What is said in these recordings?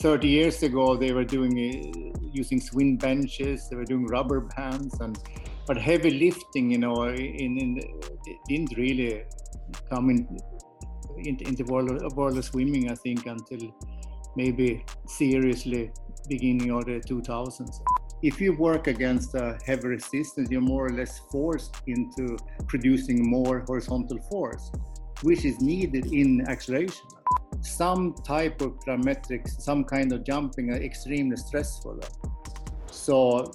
30 years ago they were doing uh, using swing benches, they were doing rubber bands, and but heavy lifting, you know, in, in didn't really come in into, into world, of, world of swimming. I think until maybe seriously beginning of the 2000s. If you work against a heavy resistance, you're more or less forced into producing more horizontal force, which is needed in acceleration. Some type of plyometrics, some kind of jumping are extremely stressful. So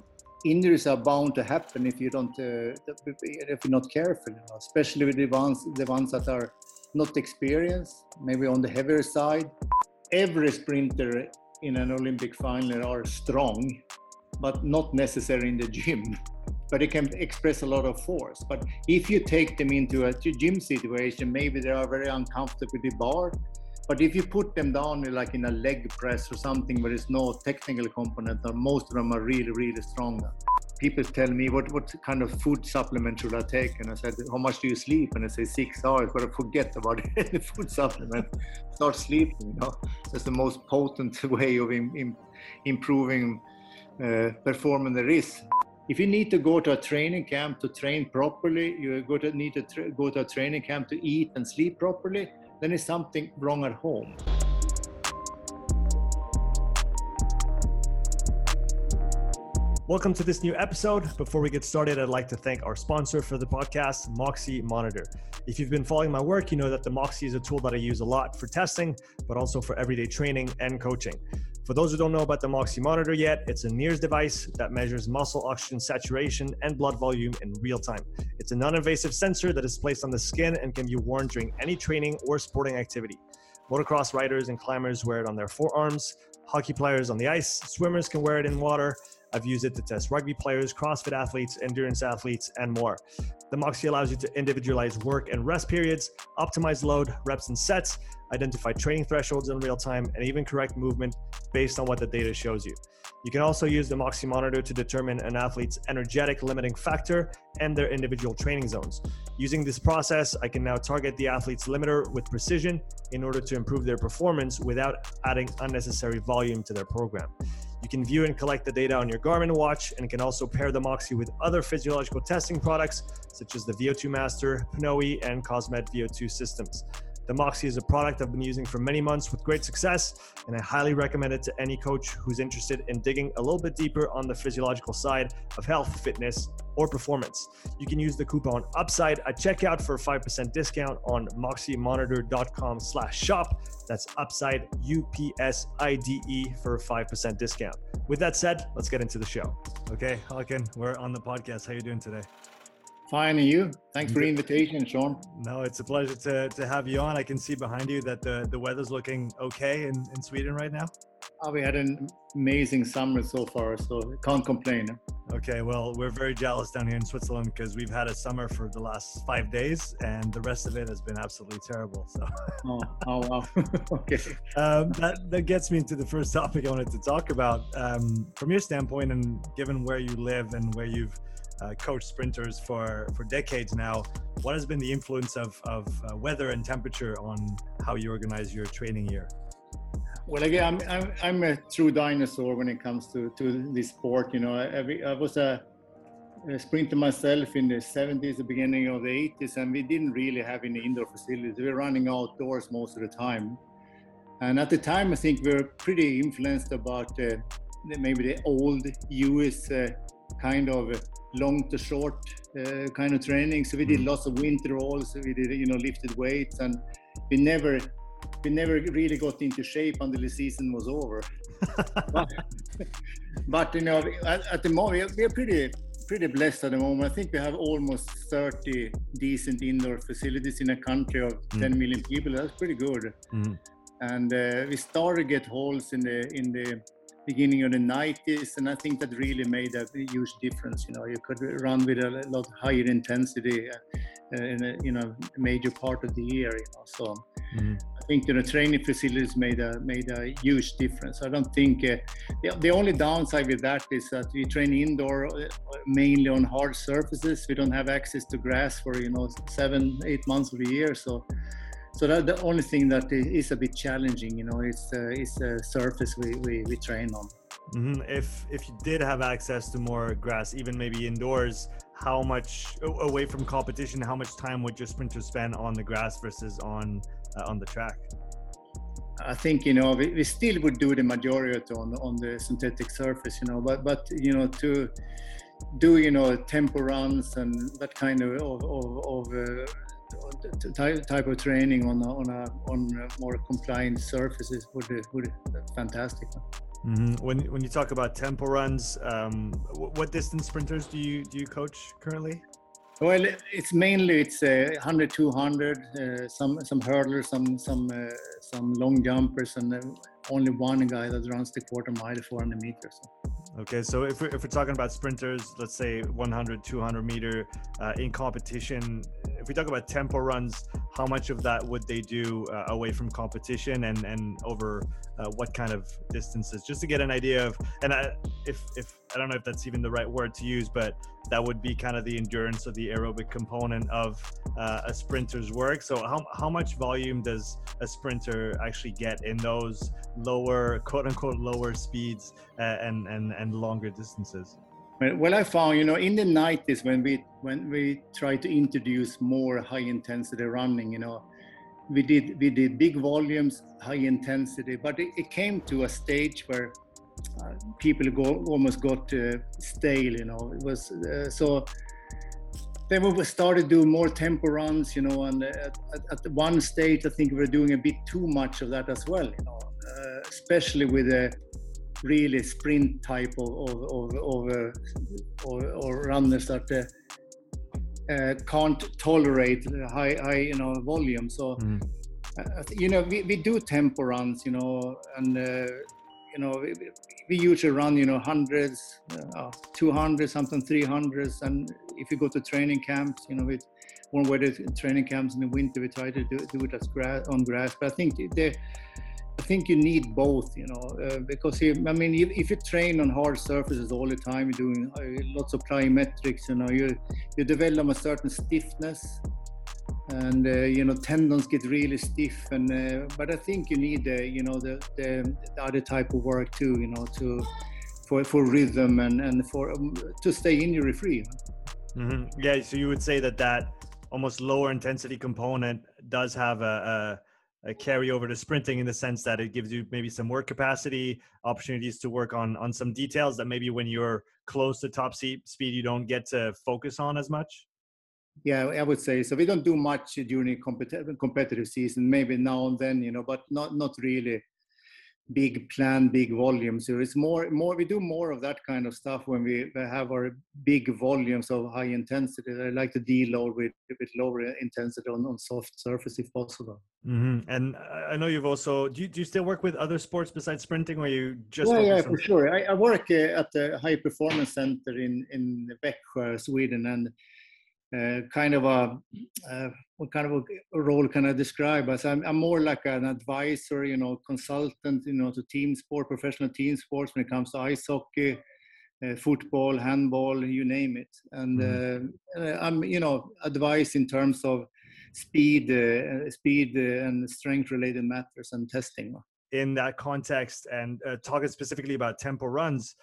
injuries are bound to happen if you don't, uh, if you're not careful. You know, especially with the ones, the ones that are not experienced, maybe on the heavier side. Every sprinter in an Olympic final are strong, but not necessarily in the gym. But they can express a lot of force. But if you take them into a gym situation, maybe they are very uncomfortable with the bar. But if you put them down like in a leg press or something where there's no technical component, most of them are really, really strong people tell me what what kind of food supplement should I take, and I said, how much do you sleep? And I say six hours, but I forget about any food supplement. Start sleeping. You know, that's the most potent way of in, in, improving uh, performance there is. If you need to go to a training camp to train properly, you go to need to tra- go to a training camp to eat and sleep properly. Then there's something wrong at home. Welcome to this new episode. Before we get started, I'd like to thank our sponsor for the podcast, Moxy Monitor. If you've been following my work, you know that the Moxy is a tool that I use a lot for testing, but also for everyday training and coaching. For those who don't know about the Moxy Monitor yet, it's a NIRS device that measures muscle oxygen saturation and blood volume in real time. It's a non invasive sensor that is placed on the skin and can be worn during any training or sporting activity. Motocross riders and climbers wear it on their forearms, hockey players on the ice, swimmers can wear it in water, I've used it to test rugby players, CrossFit athletes, endurance athletes, and more. The Moxy allows you to individualize work and rest periods, optimize load, reps, and sets, identify training thresholds in real time, and even correct movement based on what the data shows you. You can also use the Moxy monitor to determine an athlete's energetic limiting factor and their individual training zones. Using this process, I can now target the athlete's limiter with precision in order to improve their performance without adding unnecessary volume to their program. You can view and collect the data on your Garmin watch and can also pair the Moxy with other physiological testing products such as the VO2 Master, Pnoe, and Cosmed VO2 systems. The Moxy is a product I've been using for many months with great success, and I highly recommend it to any coach who's interested in digging a little bit deeper on the physiological side of health, fitness, or performance. You can use the coupon UPSIDE at checkout for a 5% discount on moxymonitor.com slash shop. That's UPSIDE, U-P-S-I-D-E for a 5% discount. With that said, let's get into the show. Okay, Håkan, we're on the podcast. How you doing today? Fine, and you? Thanks for the invitation, Sean. No, it's a pleasure to, to have you on. I can see behind you that the, the weather's looking okay in, in Sweden right now. Oh, we had an amazing summer so far, so can't complain. Okay, well, we're very jealous down here in Switzerland because we've had a summer for the last five days, and the rest of it has been absolutely terrible. So, oh, oh wow, okay. Um, that that gets me into the first topic I wanted to talk about. Um, from your standpoint, and given where you live and where you've uh, coached sprinters for, for decades now. What has been the influence of, of uh, weather and temperature on how you organize your training year? Well, again, I'm, I'm, I'm a true dinosaur when it comes to, to this sport. You know, I, I was a, a sprinter myself in the 70s, the beginning of the 80s, and we didn't really have any indoor facilities. We were running outdoors most of the time. And at the time, I think we were pretty influenced about uh, maybe the old US uh, kind of long to short uh, kind of training. So we did mm. lots of winter rolls. We did you know lifted weights, and we never we never really got into shape until the season was over. but, but, you know, at, at the moment we are pretty pretty blessed at the moment. I think we have almost 30 decent indoor facilities in a country of mm. 10 million people. That's pretty good. Mm. And uh, we started to get holes in the in the beginning of the 90s and i think that really made a huge difference you know. You could run with a lot higher intensity uh, in a you know major part of the year you know so. Mm-hmm. i think you know training facilities made a made a huge difference. I don't think uh, the, the only downside with that is that we train indoor uh, mainly on hard surfaces. We don't have access to grass for you know seven eight months of the year so so that the only thing that is a bit challenging, you know, is uh, is the surface we, we, we train on. Mm-hmm. If if you did have access to more grass, even maybe indoors, how much away from competition, how much time would your sprinters spend on the grass versus on uh, on the track? I think you know we, we still would do the majority on on the synthetic surface, you know, but but you know to do you know tempo runs and that kind of of, of, of uh, type of training on a, on a on a more compliant surfaces would be, would be fantastic. Mm-hmm. When when you talk about tempo runs, um, what distance sprinters do you do you coach currently? Well, it's mainly it's uh, 100, 200, uh, some some hurdlers, some some uh, some long jumpers, and only one guy that runs the quarter mile, 400 meters. Okay, so if we're, if we're talking about sprinters, let's say 100, 200 meter uh, in competition, if we talk about tempo runs, how much of that would they do uh, away from competition and, and over uh, what kind of distances? Just to get an idea of, and I, if, if I don't know if that's even the right word to use, but that would be kind of the endurance or the aerobic component of uh, a sprinter's work. So how, how much volume does a sprinter actually get in those lower, quote unquote, lower speeds uh, and, and, and longer distances? Well, I found, you know, in the 90s when we when we tried to introduce more high intensity running, you know, we did we did big volumes, high intensity, but it, it came to a stage where uh, people go, almost got uh, stale, you know. It was uh, so. Then we started doing more tempo runs, you know, and at, at, one stage I think we were doing a bit too much of that as well, you know, uh, especially with the really sprint type of of, of, of, uh, or, runners that uh, uh, can't tolerate high high you know volume. So mm. you know we, we do tempo runs, you know, and you know we, we, usually run you know hundreds, uh, 200, something 300s, and if you go to training camps, you know with warm weather training camps in the winter, we try to do, do it as grass on grass. But I think the I think you need both, you know, uh, because I mean, if, if, you train on hard surfaces all the time, you're doing uh, lots of plyometrics, you know, you you develop a certain stiffness, and uh, you know tendons get really stiff. And uh, but I think you need, the you know, the, the, the other type of work too, you know, to for for rhythm and and for um, to stay injury free. Mm-hmm. Yeah, so you would say that that almost lower intensity component does have a, a carry over to sprinting in the sense that it gives you maybe some work capacity, opportunities to work on on some details that maybe when you're close to top speed you don't get to focus on as much. Yeah, I would say so. We don't do much during competitive competitive season. Maybe now and then, you know, but not not really big plan, big volumes. So it's more, more. We do more of that kind of stuff when we have our big volumes of high intensity. I like to deload with a bit lower intensity on, on soft surface if possible. Mm-hmm. And I know you've also. Do you, do you still work with other sports besides sprinting, or you just? Yeah, yeah, for sure. I, I work uh, at the High Performance Center in in Växjö, Sweden, and kind of a uh, what kind of a role can I describe as? I'm, I'm, more like an advisor, you know, consultant, you know, to team sport, professional team sports when it comes to ice hockey, uh, football, handball, you name it. And mm-hmm. uh, I'm, you know, advice in terms of speed, uh, speed and strength-related matters and testing. In that context, and talking specifically about tempo runs,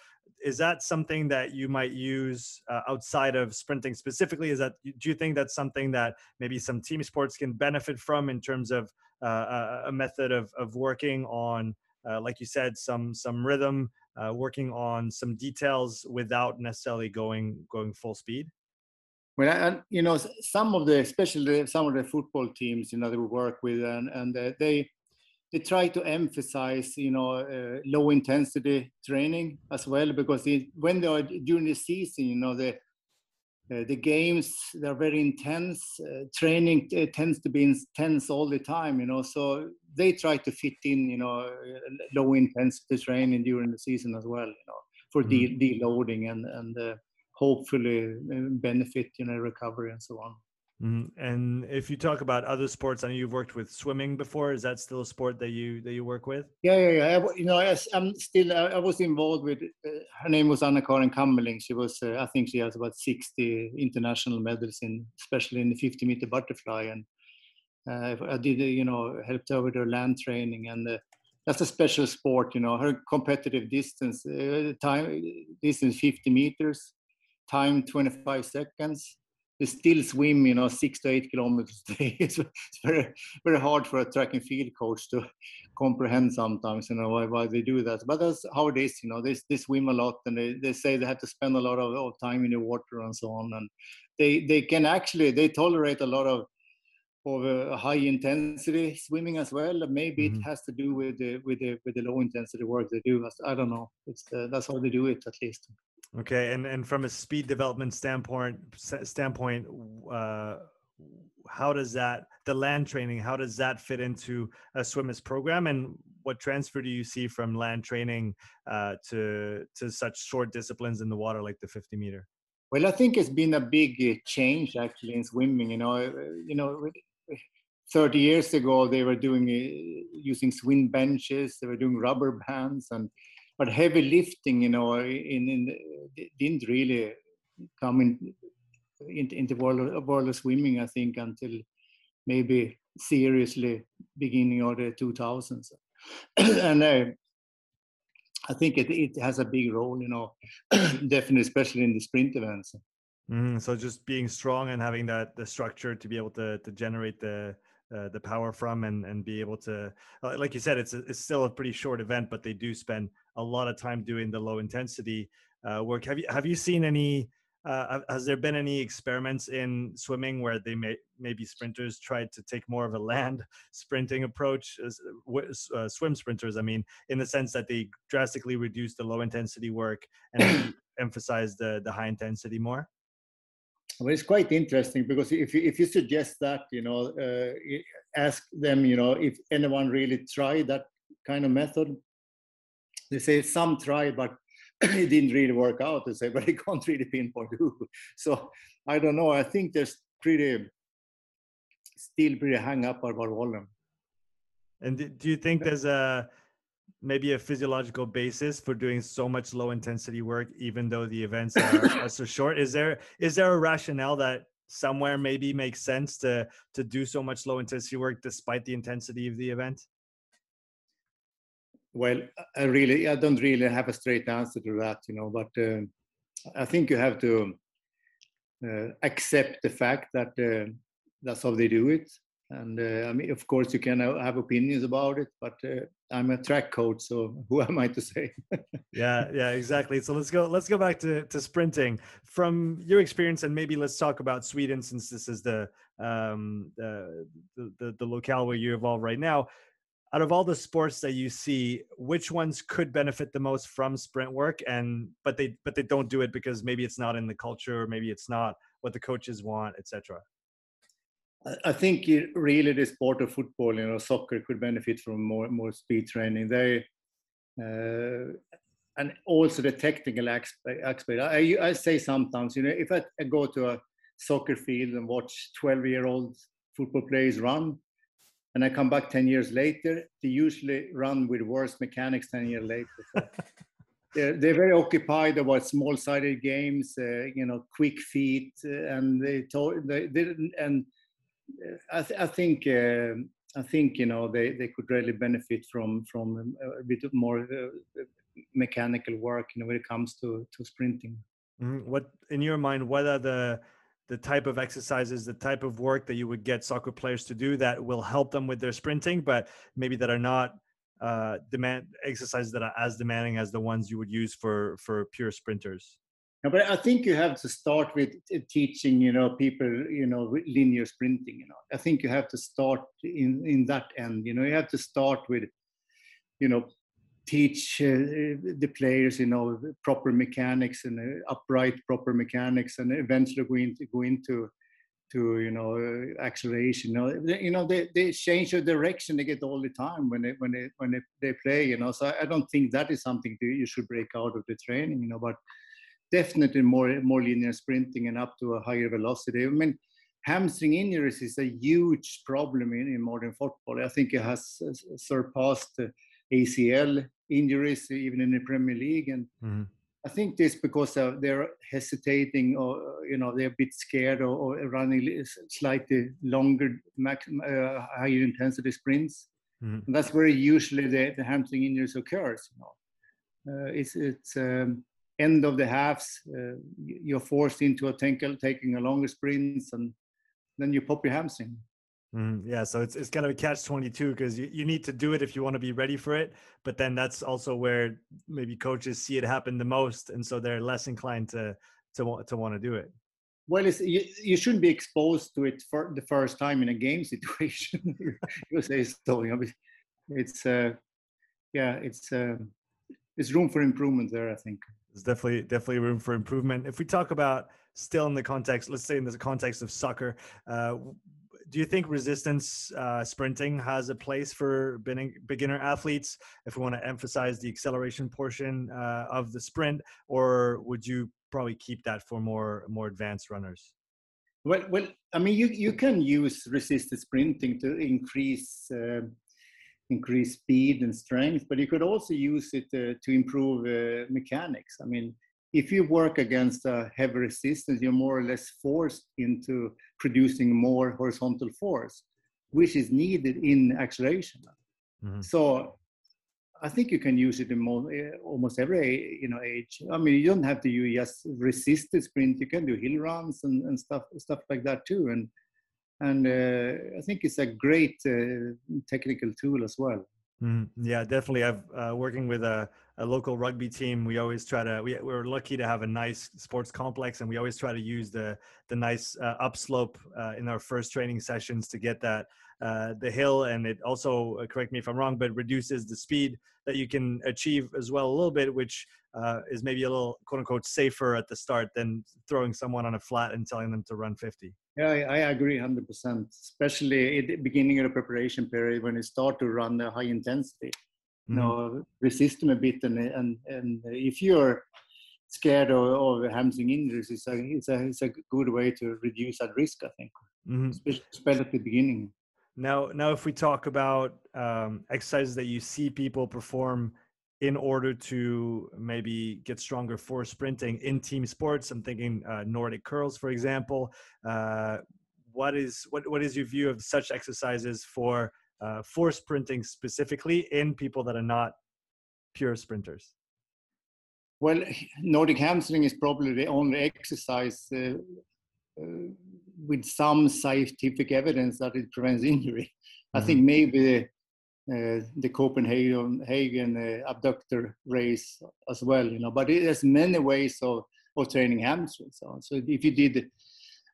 is that something that you might use uh, outside of sprinting specifically? Is that do you think that's something that maybe some team sports can benefit from in terms of uh, a method of, of working on uh, like you said some some rhythm uh, working on some details without necessarily going going full speed? Well I, you know some of the especially some of the football teams you know we work with and and uh, they they try to emphasize, you know, uh, low intensity training as well because it, when they are during the season, you know, the uh, the games they're very intense. Uh, training uh, tends to be intense all the time, you know. So they try to fit in, you know, low intensity training during the season as well, you know, for mm-hmm. de- deloading and and uh, hopefully uh, benefit, you know, recovery and so on. Mm-hmm. And if you talk about other sports, I know you've worked with swimming before. Is that still a sport that you that you work with? Yeah, yeah, yeah. I, you know, I, am still. I, was involved with. Uh, her name was Anna Karin Kammerling. She was. Uh, I think she has about 60 international medals in, especially in the 50 meter butterfly. And Uh, I did, you know, helped her with her land training, and uh, that's a special sport. You know, her competitive distance, uh, time distance 50 meters, time 25 seconds. They still swim, you know, six to eight kilometers a day. It's, it's very, very hard for a track and field coach to comprehend sometimes, you know, why, why they do that. But that's how it is, you know. They, they swim a lot, and they, they say they have to spend a lot of, of time in the water and so on. And they they can actually they tolerate a lot of of uh, high intensity swimming as well. Maybe mm-hmm. it has to do with the with the with the low intensity work they do. I don't know. It's uh, that's how they do it at least. Okay, and and from a speed development standpoint standpoint, uh, how does that the land training? How does that fit into a swimmer's program? And what transfer do you see from land training uh, to to such short disciplines in the water like the 50 meter? Well, I think it's been a big uh, change actually in swimming. You know, uh, you know, 30 years ago they were doing uh, using swing benches, they were doing rubber bands, and but heavy lifting, you know, in, in didn't really come in into, into world, world of swimming. I think until maybe seriously beginning of the 2000s, and uh, I think it, it has a big role, you know, definitely, especially in the sprint events. Mm, so just being strong and having that the structure to be able to to generate the uh, the power from and and be able to uh, like you said it's a, it's still a pretty short event but they do spend a lot of time doing the low intensity uh, work have you have you seen any uh, has there been any experiments in swimming where they may maybe sprinters tried to take more of a land sprinting approach uh, swim sprinters i mean in the sense that they drastically reduce the low intensity work and emphasize the the high intensity more well, it's quite interesting because if you, if you suggest that, you know, uh, ask them, you know, if anyone really tried that kind of method. They say some tried, but it didn't really work out They say, but I can't really pinpoint who. So I don't know. I think there's pretty still pretty hung up about volume. And do you think there's a maybe a physiological basis for doing so much low intensity work, even though the events are, are so short? Is there is there a rationale that somewhere maybe makes sense to to do so much low intensity work despite the intensity of the event? Well, I really, I don't really have a straight answer to that, you know, but uh, I think you have to uh, accept the fact that uh, that's how they do it. And uh, I mean, of course, you can have opinions about it, but uh, I'm a track coach, so who am I to say? yeah, yeah, exactly. So let's go. Let's go back to to sprinting from your experience, and maybe let's talk about Sweden, since this is the um, the, the the locale where you evolve right now out of all the sports that you see which ones could benefit the most from sprint work? And but they but they don't do it because maybe it's not in the culture or maybe it's not what the coaches want etc i think really the sport of football you know soccer could benefit from more more speed training. They uh, and also the technical aspect I, I say sometimes you know if i go to a soccer field and watch 12 year old football players run and I come back 10 years later, they usually run with worse mechanics 10 years later. So they're, they're very occupied about small-sided games, uh, you know, quick feet, uh, and they told they didn't. And uh, I, th- I think uh, I think you know they, they could really benefit from from a bit more uh, mechanical work, you know, when it comes to to sprinting. Mm-hmm. What in your mind? What are the the type of exercises, the type of work that you would get soccer players to do that will help them with their sprinting, but maybe that are not uh, demand exercises that are as demanding as the ones you would use for for pure sprinters. No, but I think you have to start with teaching, you know, people, you know, linear sprinting. You know, I think you have to start in in that end. You know, you have to start with, you know, teach uh, the players you know proper mechanics and uh, upright proper mechanics and eventually go into go into to you know uh, acceleration. You know they, you know they, they change the direction they get all the time when they when they when they, they play you know. So I, don't think that is something that you should break out of the training you know but definitely more more linear sprinting and up to a higher velocity. I mean hamstring injuries is a huge problem in, in modern football. I think it has surpassed ACL injuries even in the Premier League, and mm-hmm. I think this because uh, they're hesitating or you know they're a bit scared or, or running slightly longer, max, uh, higher intensity sprints. Mm-hmm. And that's where usually the, the hamstring injuries occurs. You know, uh, it's it's um, end of the halves. Uh, you're forced into a taking taking a longer sprints, and then you pop your hamstring. Mm, yeah, so it's it's kind of a catch twenty two because you, you need to do it if you want to be ready for it, but then that's also where maybe coaches see it happen the most, and so they're less inclined to to want to want to do it. Well, it's, you, you shouldn't be exposed to it for the first time in a game situation. you say so. You know, it's uh, yeah, it's uh, it's room for improvement there. I think there's definitely definitely room for improvement. If we talk about still in the context, let's say in the context of soccer, uh, do you think resistance uh, sprinting has a place for beginner athletes? If we want to emphasize the acceleration portion uh, of the sprint or would you probably keep that for more more advanced runners? Well well i mean you, you can use resisted sprinting to increase uh, increase speed and strength but you could also use it uh, to improve uh, mechanics. I mean if you work against a heavy resistance, you're more or less forced into producing more horizontal force, which is needed in acceleration. Mm-hmm. So I think you can use it in eh, almost every you know age. I mean, you don't have to use just resisted sprint. You can do hill runs and, and stuff stuff like that too. And and uh, I think it's a great uh, technical tool as well. Mm, yeah, definitely. I've uh, working with a, a local rugby team. We always try to. We we're lucky to have a nice sports complex, and we always try to use the the nice uh, upslope uh, in our first training sessions to get that uh, the hill, and it also uh, correct me if I'm wrong, but reduces the speed that you can achieve as well a little bit, which uh, is maybe a little quote unquote safer at the start than throwing someone on a flat and telling them to run 50. Yeah, I agree 100%, especially at the beginning of the preparation period when you start to run the high intensity. Mm-hmm. You know, resist them a bit, and, and, and if you're scared of, of hamstring injuries, it's a, it's, a, it's a good way to reduce that risk, I think, mm-hmm. especially at the beginning. Now, now, if we talk about um, exercises that you see people perform in order to maybe get stronger for sprinting in team sports, I'm thinking uh, Nordic curls, for example. Uh, what is what what is your view of such exercises for uh, for sprinting specifically in people that are not pure sprinters? Well, Nordic hamstring is probably the only exercise uh, uh, with some scientific evidence that it prevents injury. Mm-hmm. I think mm-hmm. maybe the, uh, the Copenhagen Hagen, uh, abductor race as well, you know. But it, there's many ways of, of training hamstrings. So, so if you did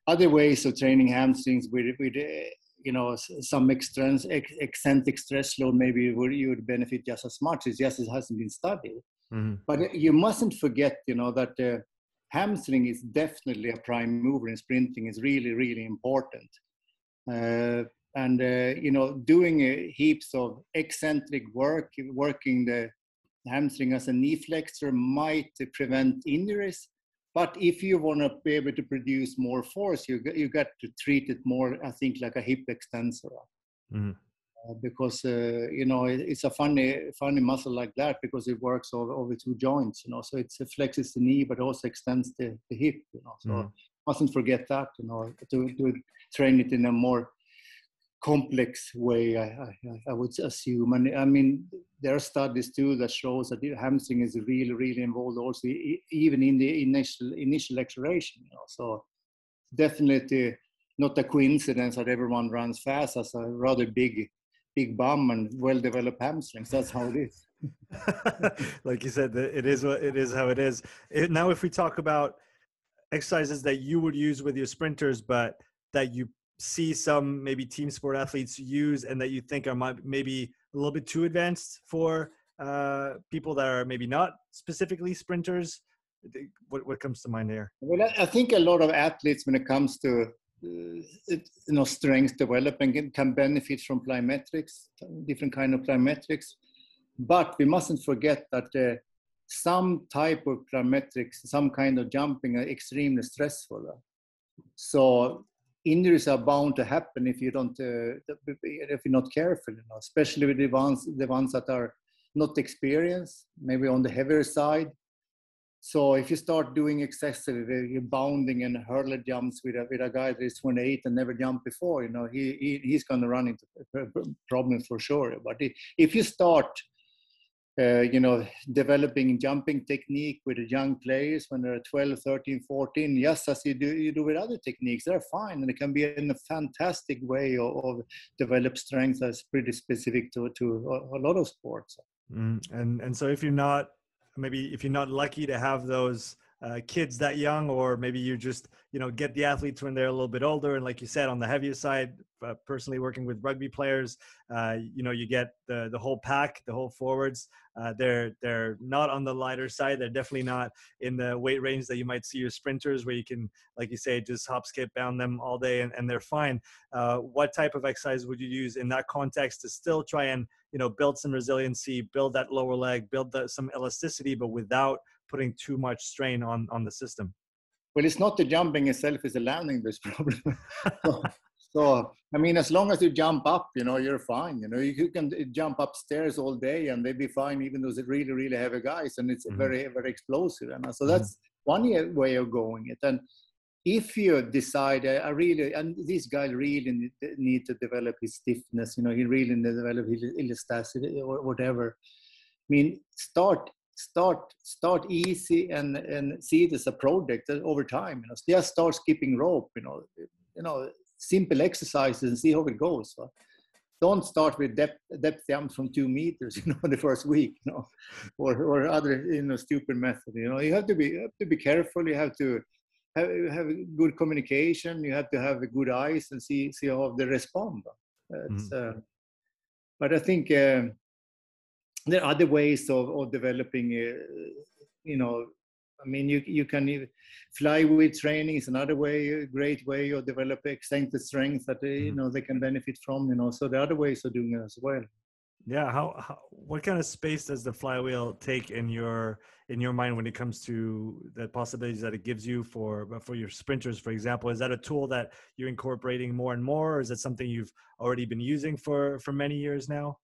other ways of training hamstrings with, with uh, you know, some extrans, eccentric stress load, maybe you would, you would benefit just as much. as just it hasn't been studied. Mm-hmm. But you mustn't forget, you know, that uh, hamstring is definitely a prime mover in sprinting is really really important uh, and uh, you know doing uh, heaps of eccentric work working the hamstring as a knee flexor might prevent injuries but if you want to be able to produce more force you, you got to treat it more i think like a hip extensor mm-hmm. Uh, because uh, you know it, it's a funny funny muscle like that because it works over, over two joints you know so it flexes the knee but also extends the, the hip you know so mm. mustn't forget that you know to, to train it in a more complex way I, I, I would assume and i mean there are studies too that shows that the hamstring is really really involved also even in the initial initial acceleration you know so definitely not a coincidence that everyone runs fast as a rather big big bum and well-developed hamstrings. That's how it is. like you said, it is what it is how it is. It, now, if we talk about exercises that you would use with your sprinters, but that you see some maybe team sport athletes use, and that you think are maybe a little bit too advanced for uh, people that are maybe not specifically sprinters. What what comes to mind there? Well, I think a lot of athletes, when it comes to uh, you know, strength development can benefit from plyometrics, different kind of plyometrics. But we mustn't forget that uh, some type of plyometrics, some kind of jumping are extremely stressful. So injuries are bound to happen if you don't, uh, if you're not careful, you know, especially with the ones, the ones that are not experienced, maybe on the heavier side. so if you start doing excessive uh, bounding and hurdle jumps with a, with a guy that is 28 and never jumped before, you know, he, he he's going to run into problems for sure. But if you start, uh, you know, developing jumping technique with young players when they're 12, 13, 14, yes, as you do, you do with other techniques, they're fine. And it can be in a fantastic way of, of develop strength that's pretty specific to, to a, a lot of sports. Mm, and, and so if you're not maybe if you're not lucky to have those uh, kids that young, or maybe you just you know get the athletes when they're a little bit older, and like you said, on the heavier side, uh, personally working with rugby players, uh, you know you get the the whole pack, the whole forwards. Uh, they're they're not on the lighter side. They're definitely not in the weight range that you might see your sprinters, where you can, like you say, just hop, skip, bound them all day, and, and they're fine. Uh, what type of exercise would you use in that context to still try and you know build some resiliency, build that lower leg, build the, some elasticity, but without putting too much strain on on the system? Well, it's not the jumping itself; it's the landing this problem. so, so, I mean, as long as you jump up, you know, you're fine. You know, you, you can jump upstairs all day and they'd be fine, even those really, really heavy guys, and it's mm-hmm. very, very explosive. And so mm-hmm. that's mm-hmm. one way of going it. And if you decide, I really, and this guy really need to develop his stiffness. You know, he really need to develop his elasticity or whatever. I mean, start start start easy and and see it as a project over time you know just start skipping rope you know you know simple exercises and see how it goes so. Don't start with depth depth jumps from two meters you know the first week you know or or other you know stupid method you know. You have to be you have to be careful you have to have, have good communication you have to have good eyes and see see how they respond mm. uh, but i think uh, there are other ways of, of developing uh, you know i mean you, you can flywheel training is another way a great way of developing extended strength that they, you mm-hmm. know they can benefit from you know so there are other ways of doing it as well. Yeah how, how what kind of space does the flywheel take in your in your mind when it comes to the possibilities that it gives you for for your sprinters for example? Is that a tool that you're incorporating more and more or is it something you've already been using for for many years now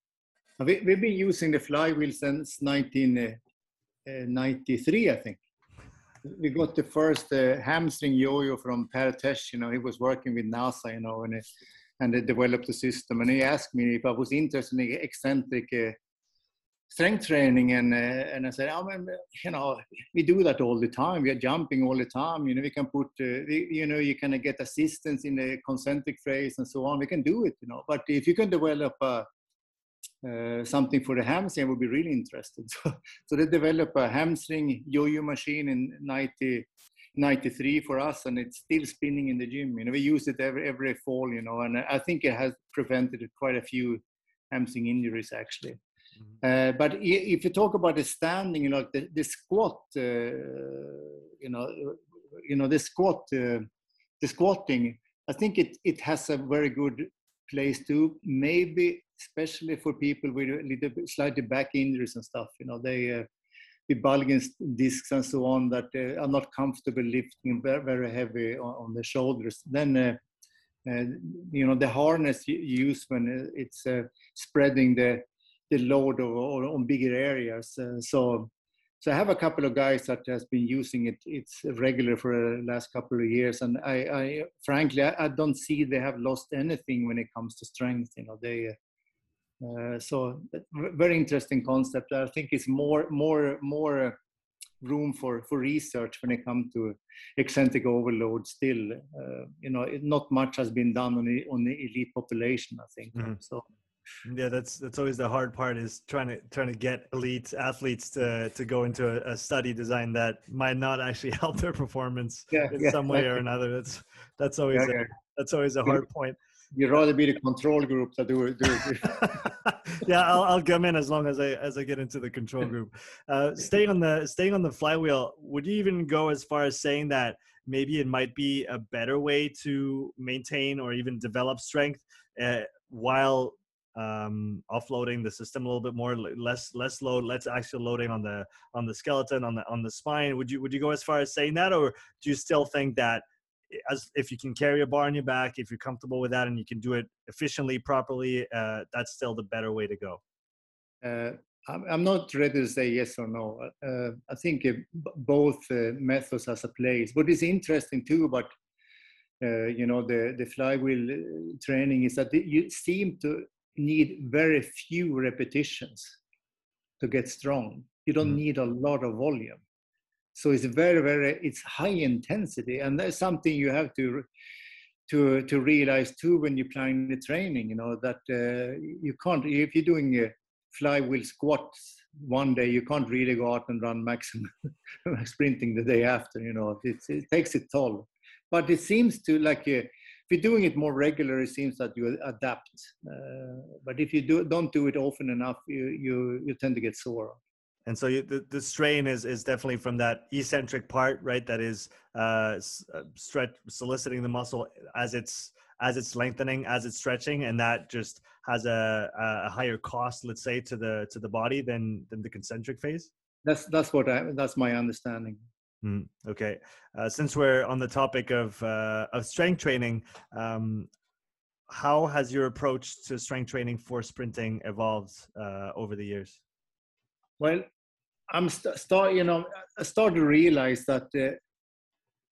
we, have been using the flywheel since 1993, uh, I think. We got the first uh, hamstring yo-yo from Per. You know, he was working with NASA. You know, and uh, and they developed the system. And he asked me if I was interested in eccentric uh, strength training, and uh, and I said, oh, man, you know, we do that all the time. We are jumping all the time. You know, we can put, uh, we, you know, you can get assistance in the concentric phase and so on. We can do it. You know, but if you can develop a uh, something for the hamstring, I would be really interested. So, so they developed a hamstring yo-yo machine in 90, 93 for us, and it's still spinning in the gym. You know, we use it every every fall. You know, and I think it has prevented quite a few hamstring injuries actually. Uh, but if you talk about the standing, you know, the, the squat, uh, you know, you know, the squat, uh, the squatting, I think it it has a very good place too. Maybe especially for people with a little bit slightly back injuries and stuff. You know, they uh, with bulging discs and so on that uh, are not comfortable lifting very, very heavy on, on the shoulders. Then, uh, uh, you know, the harness you use when uh, it's uh, spreading the the load or, on bigger areas. So, so I have a couple of guys that has been using it. It's regular for the last couple of years, and I, I frankly, I, I, don't see they have lost anything when it comes to strength. You know, they uh, so very interesting concept. I think it's more more more room for for research when it comes to eccentric overload. Still, uh, you know, not much has been done on the on the elite population. I think mm-hmm. so. Yeah, that's that's always the hard part is trying to trying to get elite athletes to to go into a, a study design that might not actually help their performance yeah, in yeah, some way or another. That's that's always yeah, a, that's always a hard point you'd rather be the control group it. Do it. yeah, I'll, I'll come in as long as I as I get into the control group. Uh, staying on the staying on the flywheel, would you even go as far as saying that maybe it might be a better way to maintain or even develop strength uh, while um, offloading the system a little bit more, less less load, less actual loading on the on the skeleton, on the on the spine. Would you would you go as far as saying that, or do you still think that as if you can carry a bar on your back, if you're comfortable with that and you can do it efficiently, properly, uh, that's still the better way to go. Uh, I'm not ready to say yes or no. Uh, I think uh, both uh, methods has a place. What is interesting too about uh, you know the the flywheel uh, training is that you seem to need very few repetitions to get strong. You don't mm. need a lot of volume. So it's very very it's high intensity, and that's something you have to to to realize too when you're planning the training. You know that uh, you can't if you're doing a flywheel squats one day you can't really go out and run maximum sprinting the day after you know it, it takes a toll but it seems to like uh, if you're doing it more regular it seems that you adapt uh, but if you do, don't do it often enough you you, you tend to get sore and so you, the, the strain is is definitely from that eccentric part right? That is uh, uh stretch soliciting the muscle as it's as it's lengthening as it's stretching and that just has a, a higher cost let's say to the to the body than than the concentric phase? That's that's what i that's my understanding. Mm, okay. Uh, since we're on the topic of uh, of strength training um, how has your approach to strength training for sprinting evolved uh, over the years? Well i'm st- start you know i started to realize that uh,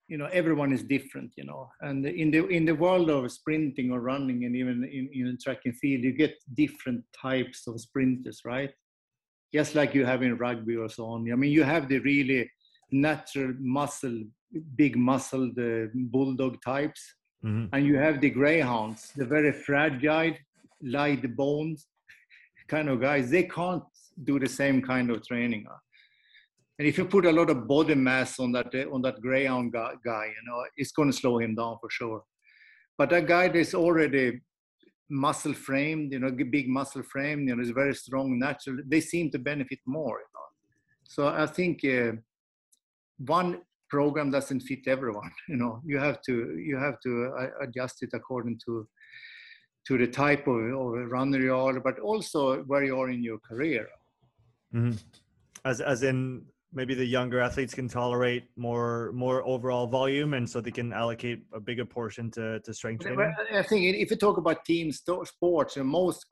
you know everyone is different you know and in the in the world of sprinting or running and even in, in track and field you get different types of sprinters right? Just like you have in rugby or so on. I mean you have the really natural muscle big muscle the bulldog types mm-hmm. and you have the greyhounds the very fragile light bones kind of guys. They can't do the same kind of training and if you put a lot of body mass on that on that greyhound guy, you know, it's going to slow him down for sure. But that guy is already muscle framed, you know, big muscle frame, you know, is very strong, naturally. They seem to benefit more. You know? So I think uh, one program doesn't fit everyone. You know, you have to you have to uh, adjust it according to to the type of, of runner you are, but also where you are in your career. Mm-hmm. As as in maybe the younger athletes can tolerate more more overall volume and so they can allocate a bigger portion to, to strength training i think if you talk about team sports and most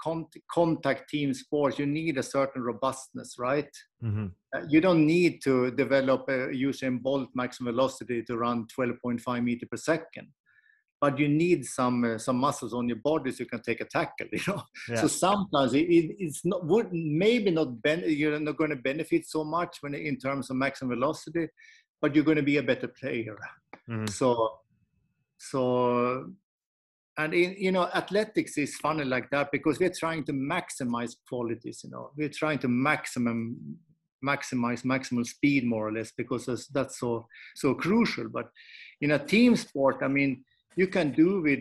contact team sports you need a certain robustness right mm-hmm. uh, you don't need to develop a usain bolt maximum velocity to run 12.5 meter per second but you need some uh, some muscles on your body so you can take a tackle you know yeah. so sometimes it, it, it's not would maybe not ben, you're not going to benefit so much when in terms of maximum velocity but you're going to be a better player mm-hmm. so so and in, you know athletics is funny like that because we're trying to maximize qualities you know we're trying to maximum maximize maximal speed more or less because that's, that's so so crucial but in a team sport i mean you can do with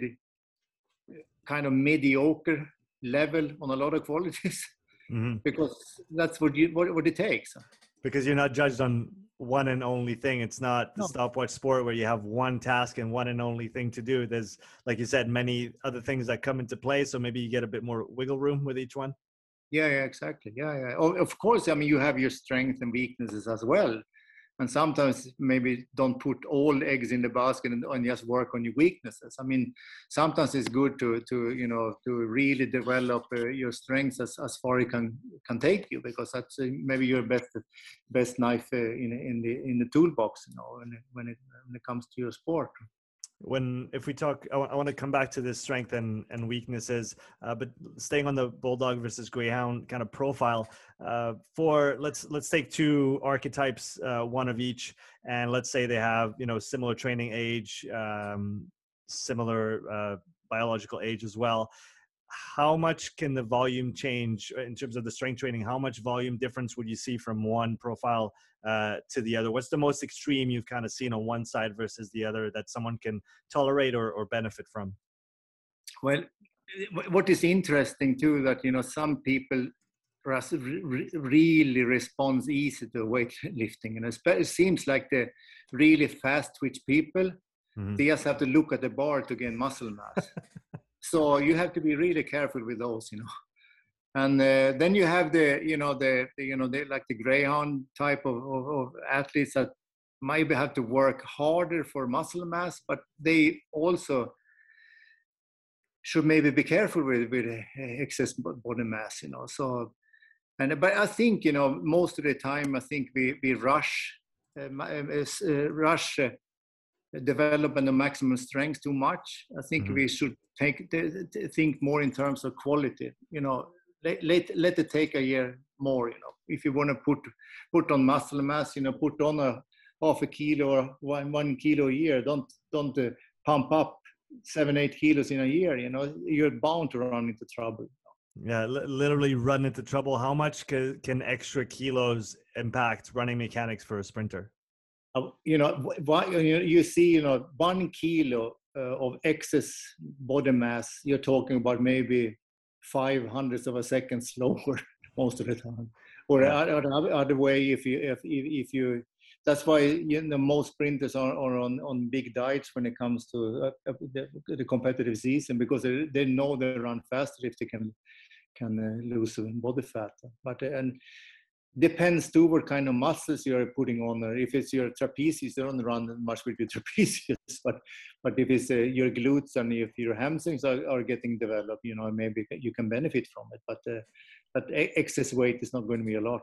kind of mediocre level on a lot of qualities mm-hmm. because that's what you what, what it takes. Because you're not judged on one and only thing. It's not the no. stopwatch sport where you have one task and one and only thing to do. There's like you said many other things that come into play so maybe you get a bit more wiggle room with each one. Yeah yeah exactly. Yeah yeah. Oh, of course i mean you have your strengths and weaknesses as well and sometimes maybe don't put all eggs in the basket and, and, just work on your weaknesses. I mean sometimes it's good to to you know to really develop uh, your strengths as, as far it can can take you because that's uh, maybe your best best knife uh, in in the in the toolbox you know when it, when it when it comes to your sport when if we talk I, want to come back to this strength and, and weaknesses uh, but staying on the bulldog versus greyhound kind of profile uh, for let's let's take two archetypes uh, one of each and let's say they have you know similar training age um, similar uh, biological age as well how much can the volume change in terms of the strength training? How much volume difference would you see from one profile uh, to the other? What's the most extreme you've kind of seen on one side versus the other that someone can tolerate or, or benefit from? Well, what is interesting too that you know some people really responds easy to weightlifting, and it seems like the really fast twitch people, mm-hmm. they just have to look at the bar to gain muscle mass. So you have to be really careful with those, you know. And uh, then you have the, you know, the, the you know, the, like the greyhound type of, of, of athletes that maybe have to work harder for muscle mass, but they also should maybe be careful with with excess body mass, you know. So and but I think you know most of the time I think we we rush uh, uh, rush uh, development of maximum strength too much. I think mm-hmm. we should take think more in terms of quality. You know, let, let let it take a year more. You know, if you want to put put on muscle mass, you know, put on a half a kilo or one one kilo a year. Don't don't uh, pump up seven eight kilos in a year. You know, you're bound to run into trouble. Yeah, literally run into trouble. How much can, can extra kilos impact running mechanics for a sprinter? Uh, you know, you see, you know, one kilo uh, of excess body mass, you're talking about maybe five hundredths of a second slower most of the time. Or yeah. other, other way, if you if if you, that's why you know most sprinters are, are on on big diets when it comes to uh, uh the, the, competitive season because they, they know they run faster if they can can uh, lose body fat. But and depends too what kind of muscles you're putting on there. If it's your trapezius, you don't run much with your trapezius, but but if it's uh, your glutes and if your hamstrings are, are getting developed, you know, maybe you can benefit from it. But uh, but excess weight is not going to be a lot.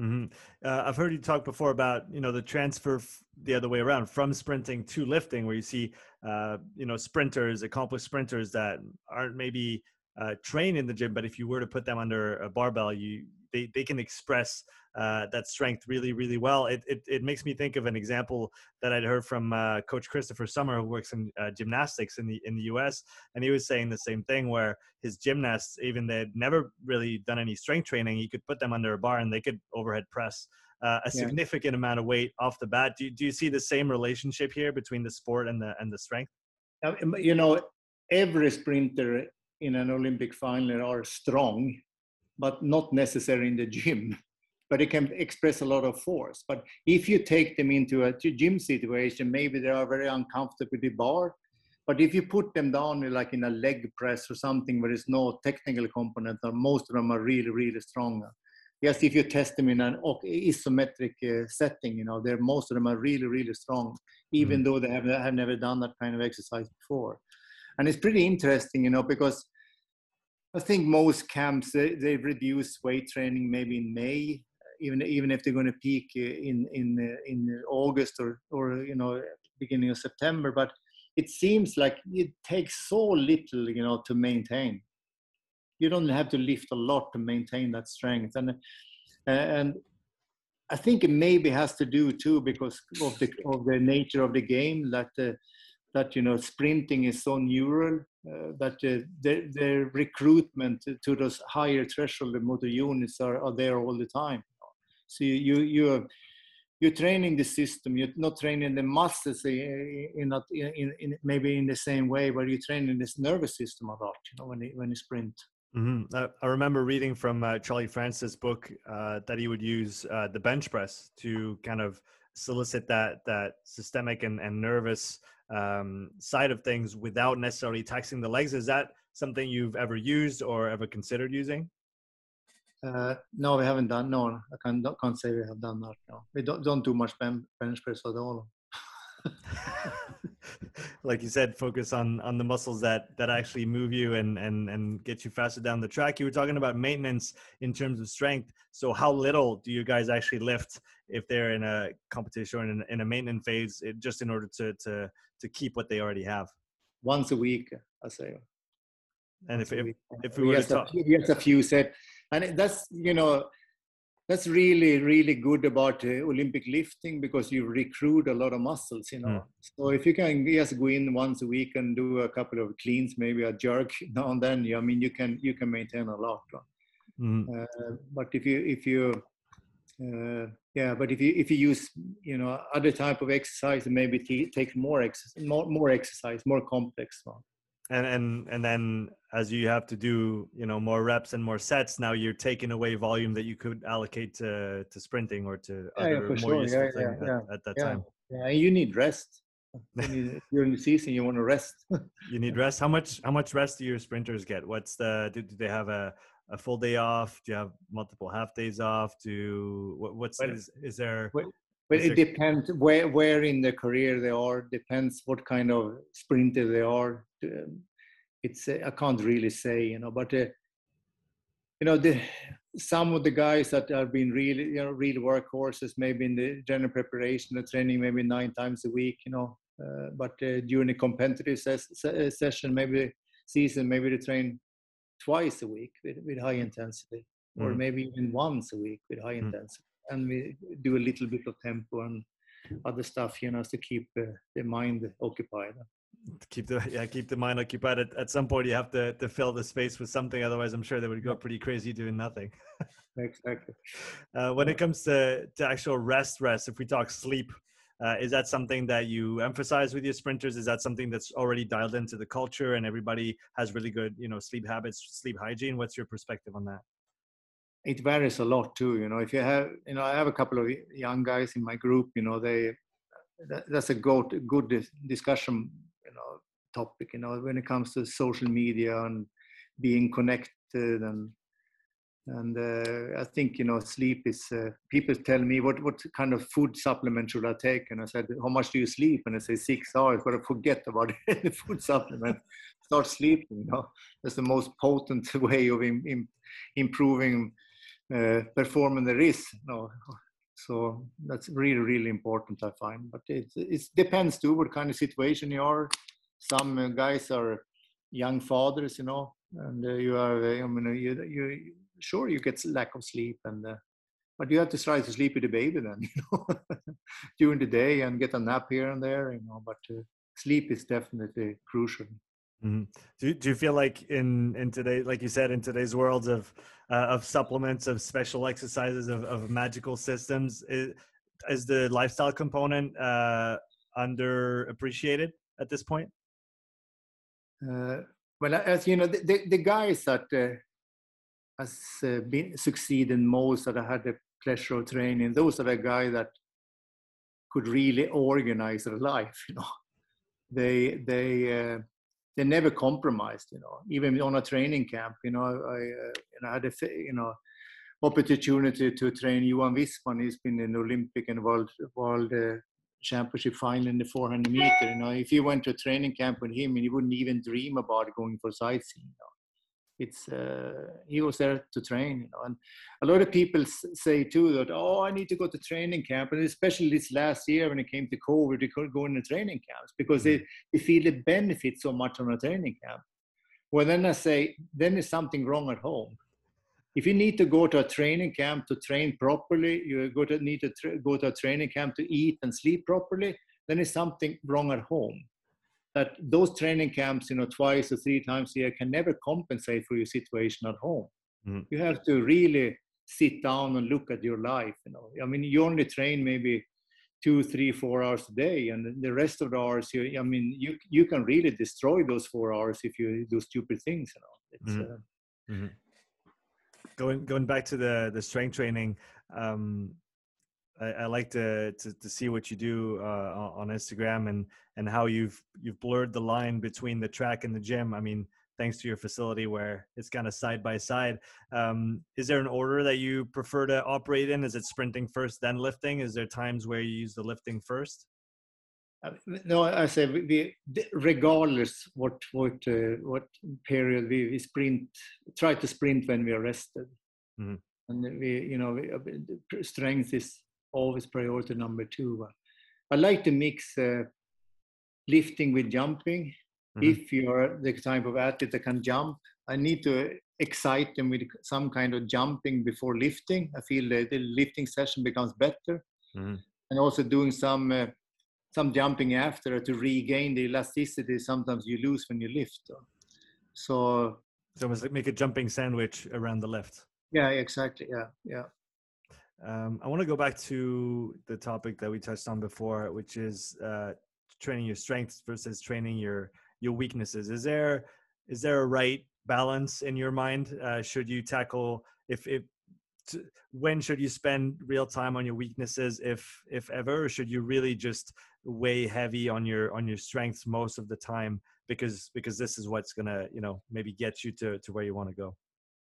Mm-hmm. Uh, I've heard you talk before about you know the transfer f- the other way around from sprinting to lifting, where you see uh, you know sprinters, accomplished sprinters that aren't maybe uh, in the gym, but if you were to put them under a barbell, you they, they can express uh, that strength really, really well. It, it, it makes me think of an example that I'd heard from uh, Coach Christopher Sommer, who works in uh, gymnastics in the in the U.S. And he was saying the same thing, where his gymnasts, even they had never really done any strength training, he could put them under a bar and they could overhead press uh, a significant yeah. amount of weight off the bat. Do, do you see the same relationship here between the sport and the and the strength? You know, every sprinter in an Olympic final are strong, but not necessarily in the gym. But it can express a lot of force. But if you take them into a gym situation, maybe they are very uncomfortable with the bar. But if you put them down like in a leg press or something where there's no technical component, or most of them are really, really strong. Yes, if you test them in an isometric uh, setting, you know, they're most of them are really, really strong, even mm. though they have, have never done that kind of exercise before and it's pretty interesting, you know, because I think most camps they, they reduce weight training maybe in May, even even if they're going to peak uh, in in uh, in August or or you know beginning of September. But it seems like it takes so little, you know, to maintain. You don't have to lift a lot to maintain that strength, and uh, and I think it maybe has to do too because of the of the nature of the game that. Uh, that you know sprinting is so neural uh, that the, the recruitment to those higher threshold motor units are, are there all the time. So you you you're, you're training the system. You're not training the muscles in, in, in, maybe in the same way, but you're training this nervous system a lot. You know when you, when you sprint. Mm-hmm. Uh, I remember reading from uh, Charlie Francis' book uh, that he would use uh, the bench press to kind of solicit that that systemic and, and nervous um, side of things without necessarily taxing the legs. Is that something you've ever used or ever considered using? Uh, no, we haven't done. No, I can't, can't say we have done that. No, we don't, don't do much bench press at all. like you said, focus on on the muscles that that actually move you and and and get you faster down the track. You were talking about maintenance in terms of strength. So how little do you guys actually lift if they're in a competition or in, in a maintenance phase, it, just in order to to to keep what they already have? Once a week, I say. And if if, if we were to talk, yes, a few set, and that's you know that's really really good about uh, olympic lifting because you recruit a lot of muscles you know mm. so if you can just go in once a week and do a couple of cleans maybe a jerk now and then i mean you can you can maintain a lot mm. uh, but if you if you uh, yeah but if you if you use you know other type of exercise maybe t- take more exercise more, more exercise more complex one and and and then as you have to do you know more reps and more sets now you're taking away volume that you could allocate to to sprinting or to yeah, other yeah, more sure. useful yeah, things yeah, at, at, that time. Yeah you need rest. During the season you want to rest. You need rest. How much how much rest do your sprinters get? What's the do, do they have a a full day off? Do you have multiple half days off? Do what, what's is there well it depends where where in the career they are depends what kind of sprinter they are it's uh, I can't really say, you know, but uh, you know the some of the guys that have been really, you know, real workhorses, maybe in the general preparation, the training, maybe nine times a week, you know. Uh, but uh, during a competitive ses- se- session, maybe season, maybe they train twice a week with, with high intensity, mm. or maybe even once a week with high mm. intensity. And we do a little bit of tempo and other stuff, you know, to keep uh, the mind occupied. Keep the yeah keep the mind occupied. At, at some point you have to to fill the space with something otherwise i'm sure they would go pretty crazy doing nothing. Exactly. Uh, when it comes to to actual rest rest if we talk sleep uh, is that something that you emphasize with your sprinters? Is that something that's already dialed into the culture and everybody has really good you know sleep habits sleep hygiene? What's your perspective on that it varies a lot too you know if you have you know i have a couple of young guys in my group you know they that, that's a good good discussion you know topic you know when it comes to social media and being connected and and uh, I think you know sleep is. Uh, people tell me what what kind of food supplement should I take, and I said, how much do you sleep? And I say six hours. But I forget about the food supplement. Start sleeping. You know, that's the most potent way of Im- Im- improving uh, performance there is. You know? So that's really really important. I find, but it it depends too what kind of situation you are some uh, guys are young fathers, you know, and uh, you are, uh, I mean, you, you sure you get lack of sleep, and but you have to try to sleep with the baby then, you know, during the day and get a nap here and there, you know. But sleep is definitely crucial. Mm-hmm. Do, do you feel like in in today, like you said, in today's world of uh, of supplements, of special exercises, of, of magical systems, is, is the lifestyle component uh, underappreciated at this point? Uh, well, as you know, the, the, the guys that uh, has uh, been succeeded most that I had the pleasure of training, those are the guys that could really organize their life. You know, they they uh, they never compromised. You know, even on a training camp. You know, I, I you know, had a you know opportunity to train Johan Wissman. He's been in Olympic and world world uh, championship final in the 400 meter. You know, if you went to a training camp with him, and you wouldn't even dream about going for sightseeing. You know? It's uh, he was there to train, you know. And a lot of people say too that oh, I need to go to training camp, and especially this last year when it came to COVID, they couldn't go in the training camps because they, they feel the benefit so much on a training camp. Well, then I say, then there's something wrong at home if you need to go to a training camp to train properly, you go to need to go to a training camp to eat and sleep properly, then there's something wrong at home. That those training camps, you know, twice or three times a year can never compensate for your situation at home. Mm. You have to really sit down and look at your life. You know, I mean, you only train maybe two, three, four hours a day, and the rest of the hours, you, I mean, you you can really destroy those four hours if you do stupid things. You know, it's. Mm. Uh, mm-hmm going going back to the the strength training um, I, I, like to, to, to see what you do uh, on Instagram and and how you've you've blurred the line between the track and the gym. I mean, thanks to your facility where it's kind of side by side. Um, is there an order that you prefer to operate in? Is it sprinting first, then lifting? Is there times where you use the lifting first? Uh, no, I say we, regardless what what uh, what period we, we, sprint, try to sprint when we are rested, mm-hmm. and we you know we, strength is always priority number two. I like to mix uh, lifting with jumping. Mm-hmm. If you are the type of athlete that can jump, I need to excite them with some kind of jumping before lifting. I feel that the lifting session becomes better, mm-hmm. and also doing some uh, some jumping after to regain the elasticity sometimes you lose when you lift so so almost like make a jumping sandwich around the lift yeah exactly yeah yeah um, i want to go back to the topic that we touched on before which is uh, training your strengths versus training your your weaknesses. Is there is there a right balance in your mind? Uh, should you tackle if if when should you spend real time on your weaknesses if if ever? Or should you really just weigh heavy on your on your strengths most of the time because because this is what's gonna you know maybe get you to to where you want to go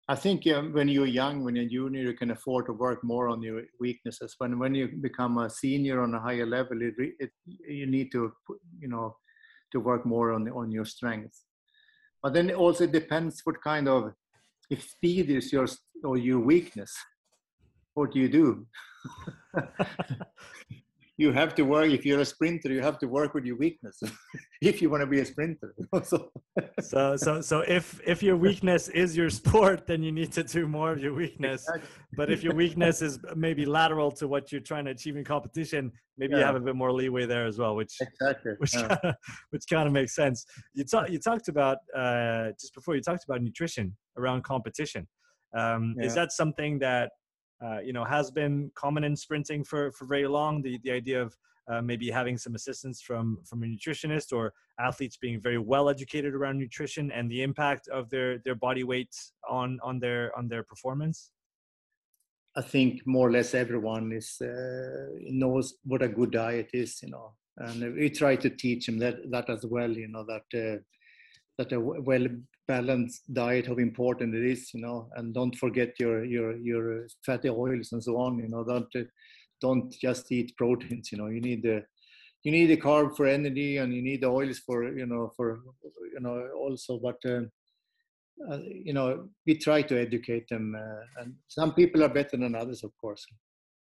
i think um, when you're young when you're junior you can afford to work more on your weaknesses when when you become a senior on a higher level it, it you need to you know to work more on on your strengths but then it also depends what kind of if speed is your or your weakness, what do you do? you have to work if you're a sprinter you have to work with your weakness if you want to be a sprinter so so so so if if your weakness is your sport then you need to do more of your weakness exactly. but if your weakness is maybe lateral to what you're trying to achieve in competition maybe yeah. you have a bit more leeway there as well which exactly which yeah. kinda, which kind of makes sense you talked you talked about uh just before you talked about nutrition around competition um, yeah. is that something that uh, you know has been common in sprinting for for very long. The the idea of uh, maybe having some assistance from from a nutritionist or athletes being very well educated around nutrition and the impact of their their body weight on on their on their performance. I think more or less everyone is uh, knows what a good diet is, you know, and we try to teach them that that as well, you know, that uh, that a well balanced diet how important it is you know and don't forget your your your fatty oils and so on you know don't don't just eat proteins you know you need the you need the carb for energy and you need the oils for you know for you know also but uh, uh, you know we try to educate them uh, and some people are better than others of course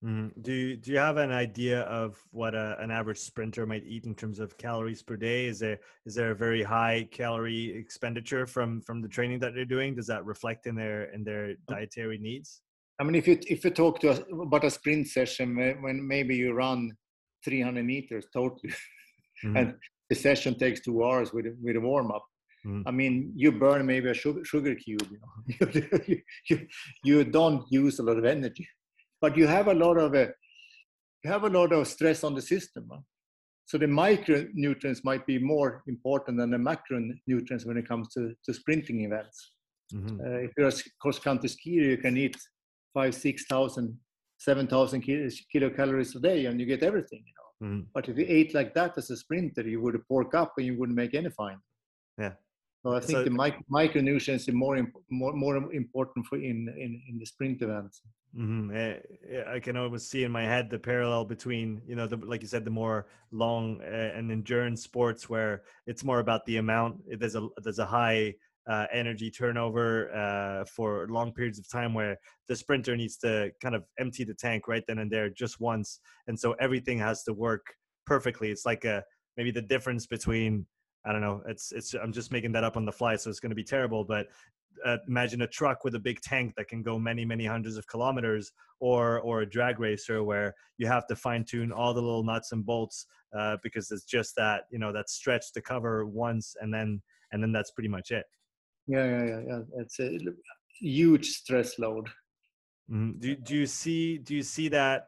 Mm-hmm. Do you, do you have an idea of what a, an average sprinter might eat in terms of calories per day? Is there is there a very high calorie expenditure from from the training that they're doing? Does that reflect in their in their dietary needs? I mean, if you if you talk to us about a sprint session when maybe you run 300 meters totally, mm-hmm. and the session takes two hours with with a warm up. Mm-hmm. I mean, you burn maybe a sugar, sugar cube. You know, you, you, you don't use a lot of energy but you have a lot of uh, you have a lot of stress on the system. Huh? So the micronutrients might be more important than the macronutrients when it comes to, to sprinting events. Mm-hmm. Uh, if you're a cross-country skier, you can eat five, six thousand, seven thousand kilocalories a day, and you get everything. You know. Mm-hmm. But if you ate like that as a sprinter, you would pork up and you wouldn't make any fine. Yeah. So I think so, the mic- micronutrients are more, imp- more more important for in, in in the sprint events. Mm-hmm. I can always see in my head the parallel between, you know, the, like you said, the more long uh, and endurance sports where it's more about the amount. There's a there's a high uh, energy turnover uh, for long periods of time where the sprinter needs to kind of empty the tank right then and there just once, and so everything has to work perfectly. It's like a maybe the difference between I don't know. It's it's. I'm just making that up on the fly, so it's going to be terrible. But uh, imagine a truck with a big tank that can go many many hundreds of kilometers or or a drag racer where you have to fine tune all the little nuts and bolts uh, because it's just that you know that stretch to cover once and then and then that's pretty much it yeah yeah yeah, yeah. it's a huge stress load mm-hmm. do, do you see do you see that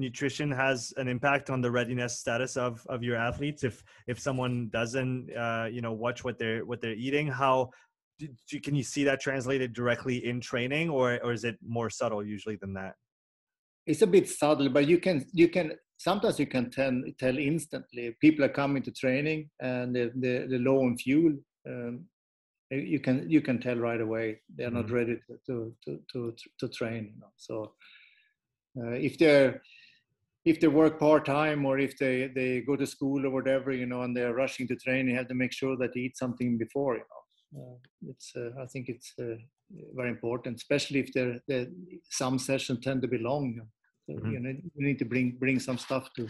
nutrition has an impact on the readiness status of of your athletes? If if someone doesn't uh, you know watch what they're what they're eating how do, can you see that translated directly in training or, or is it more subtle usually than that? It's a bit subtle but you can you can sometimes you can tell, tell instantly. People are coming to training and they're, they're, they're low on fuel um, you can you can tell right away. They're mm-hmm. not ready to to to to, to train you know so uh, if they're if they work part time or if they they go to school or whatever you know and they're rushing to train you have to make sure that they eat something before you know uh, it's uh, I think it's uh, very important, especially if there some sessions tend to be long. Mm-hmm. You know, you need to bring bring some stuff to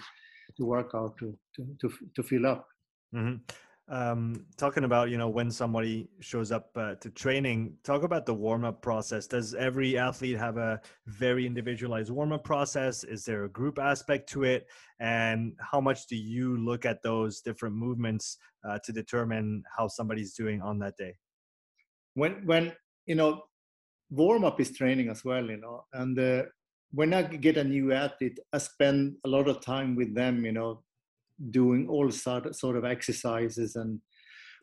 to work out to to to, to fill up. Mm-hmm um, talking about you know when somebody shows up uh, to training talk about the warm-up process. Does every athlete have a very individualized warm-up process? Is there a group aspect to it? And how much do you look at those different movements uh, to determine how somebody's doing on that day? When when you know warm-up is training as well you know and uh, when i get a new athlete i spend a lot of time with them you know doing all sort, sort of exercises and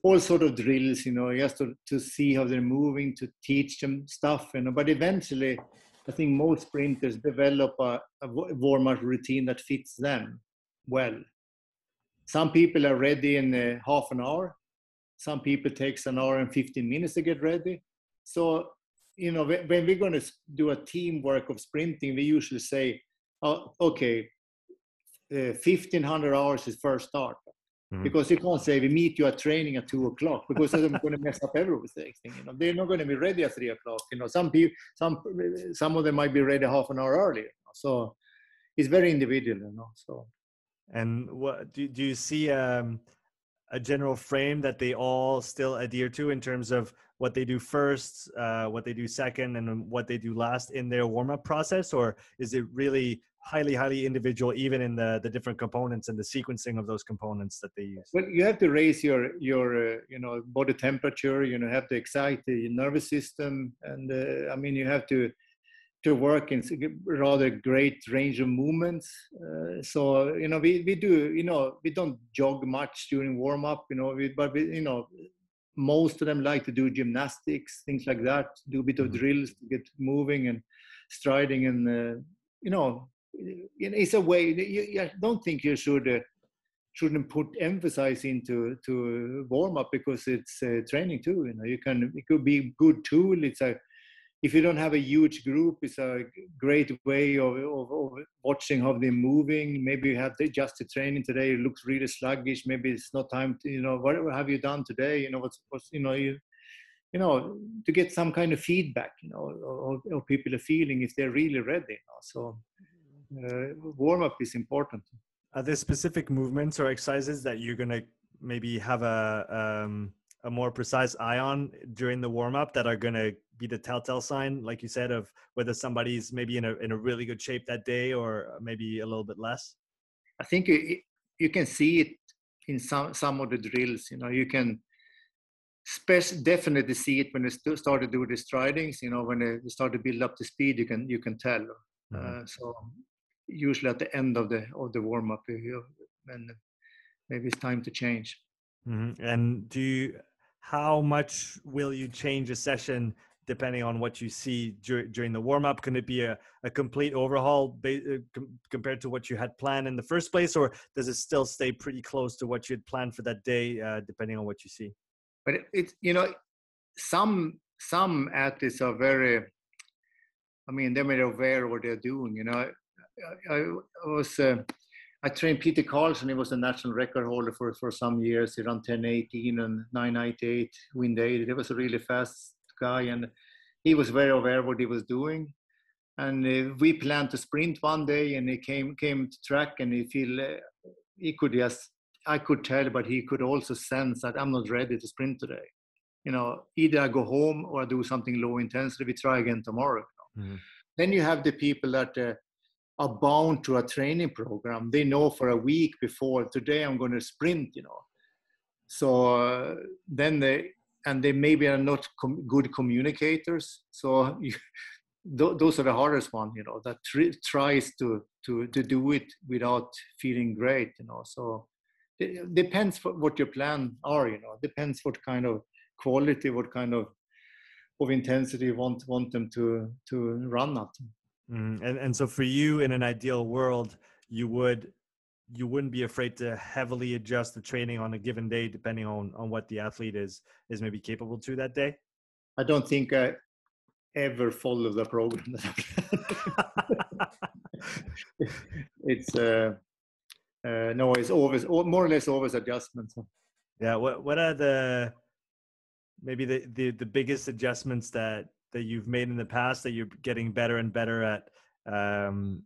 all sort of drills, you know, just to, to see how they're moving, to teach them stuff, you know. But eventually, I think most sprinters develop a, a warm-up routine that fits them well. Some people are ready in half an hour. Some people takes an hour and 15 minutes to get ready. So, you know, when we're going to do a teamwork of sprinting, we usually say, oh, okay, 1500 uh, hours is first start Mm-hmm. Because you can't say we meet you at training at two o'clock because they're going to mess up everything. You know, they're not going to be ready at three o'clock. You know, some people, some some of them might be ready half an hour earlier. So it's very individual. You know, so. And what do do you see um, a general frame that they all still adhere to in terms of what they do first, uh, what they do second, and what they do last in their warm up process, or is it really highly highly individual even in the the different components and the sequencing of those components that they use well you have to raise your your uh, you know body temperature you know have to excite the nervous system and uh, i mean you have to to work in rather great range of movements uh, so you know we, we do you know we don't jog much during warm up you know we, but we, you know most of them like to do gymnastics things like that do a bit of mm-hmm. drills to get moving and striding and uh, you know it's a way you, I don't think you should uh, shouldn't put emphasis into to warm up because it's uh, training too. You know, you can it could be good tool. It's a if you don't have a huge group, it's a great way of, of, of watching how they're moving. Maybe you have to adjust the training today. It looks really sluggish. Maybe it's not time to, you know, what have you done today? You know, what's, what's you know, you, you know, to get some kind of feedback, you know, or, or people are feeling if they're really ready. You know? So warm up is important. Are there specific movements or exercises that you're gonna maybe have a um, a more precise eye on during the warm up that are gonna be the telltale sign, like you said, of whether somebody's maybe in a in a really good shape that day or maybe a little bit less? I think you, you can see it in some some of the drills. You know, you can special, definitely see it when they start to do the stridings. You know, when they start to build up the speed, you can you can tell. Mm-hmm. Uh, so usually at the end of the of the warm up and maybe it's time to change mm-hmm. and do you how much will you change a session depending on what you see dur- during the warm up can it be a, a complete overhaul ba- uh, com- compared to what you had planned in the first place or does it still stay pretty close to what you had planned for that day uh, depending on what you see but it's it, you know some some athletes are very I mean, they're aware of what they're doing. You know, I, I was uh, I trained Peter Karlsson. He was a national record holder for for some years. He ran 10:18 and 9:98 wind eight. He was a really fast guy, and he was very aware of what he was doing. And uh, we planned to sprint one day, and he came came to track, and he feel uh, he could just I could tell, but he could also sense that I'm not ready to sprint today. You know, either I go home or I do something low intensity. We try again tomorrow. You know? mm-hmm. Then you have the people that uh, are bound to a training program. They know for a week before today I'm going to sprint, you know. So uh, then they and they maybe are not com- good communicators. So you, th- those are the hardest one, you know, that tr- tries to to to do it without feeling great, you know. So it depends what your plan are, you know. Depends what kind of quality, what kind of of intensity you want want them to to run at. Mm, and and so for you, in an ideal world, you would you wouldn't be afraid to heavily adjust the training on a given day, depending on on what the athlete is is maybe capable to that day. I don't think I ever follow the program. it's uh, uh, no, it's always more or less always adjustments. Yeah. What what are the maybe the, the the biggest adjustments that that you've made in the past that you're getting better and better at um,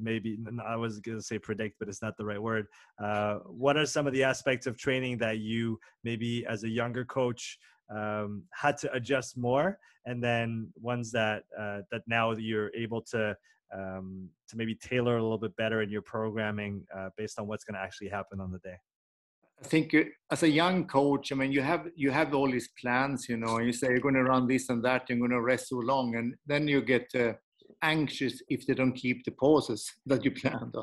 maybe i was going to say predict but it's not the right word. Uh, what are some of the aspects of training that you maybe as a younger coach um, had to adjust more? And then ones that uh, that now you're able to um, to maybe tailor a little bit better in your programming uh, based on what's going to actually happen on the day I think as a young coach, I mean, you have you have all these plans, you know, and you say you're going to run this and that, you're going to rest so long, and then you get uh, anxious if they don't keep the pauses that you planned.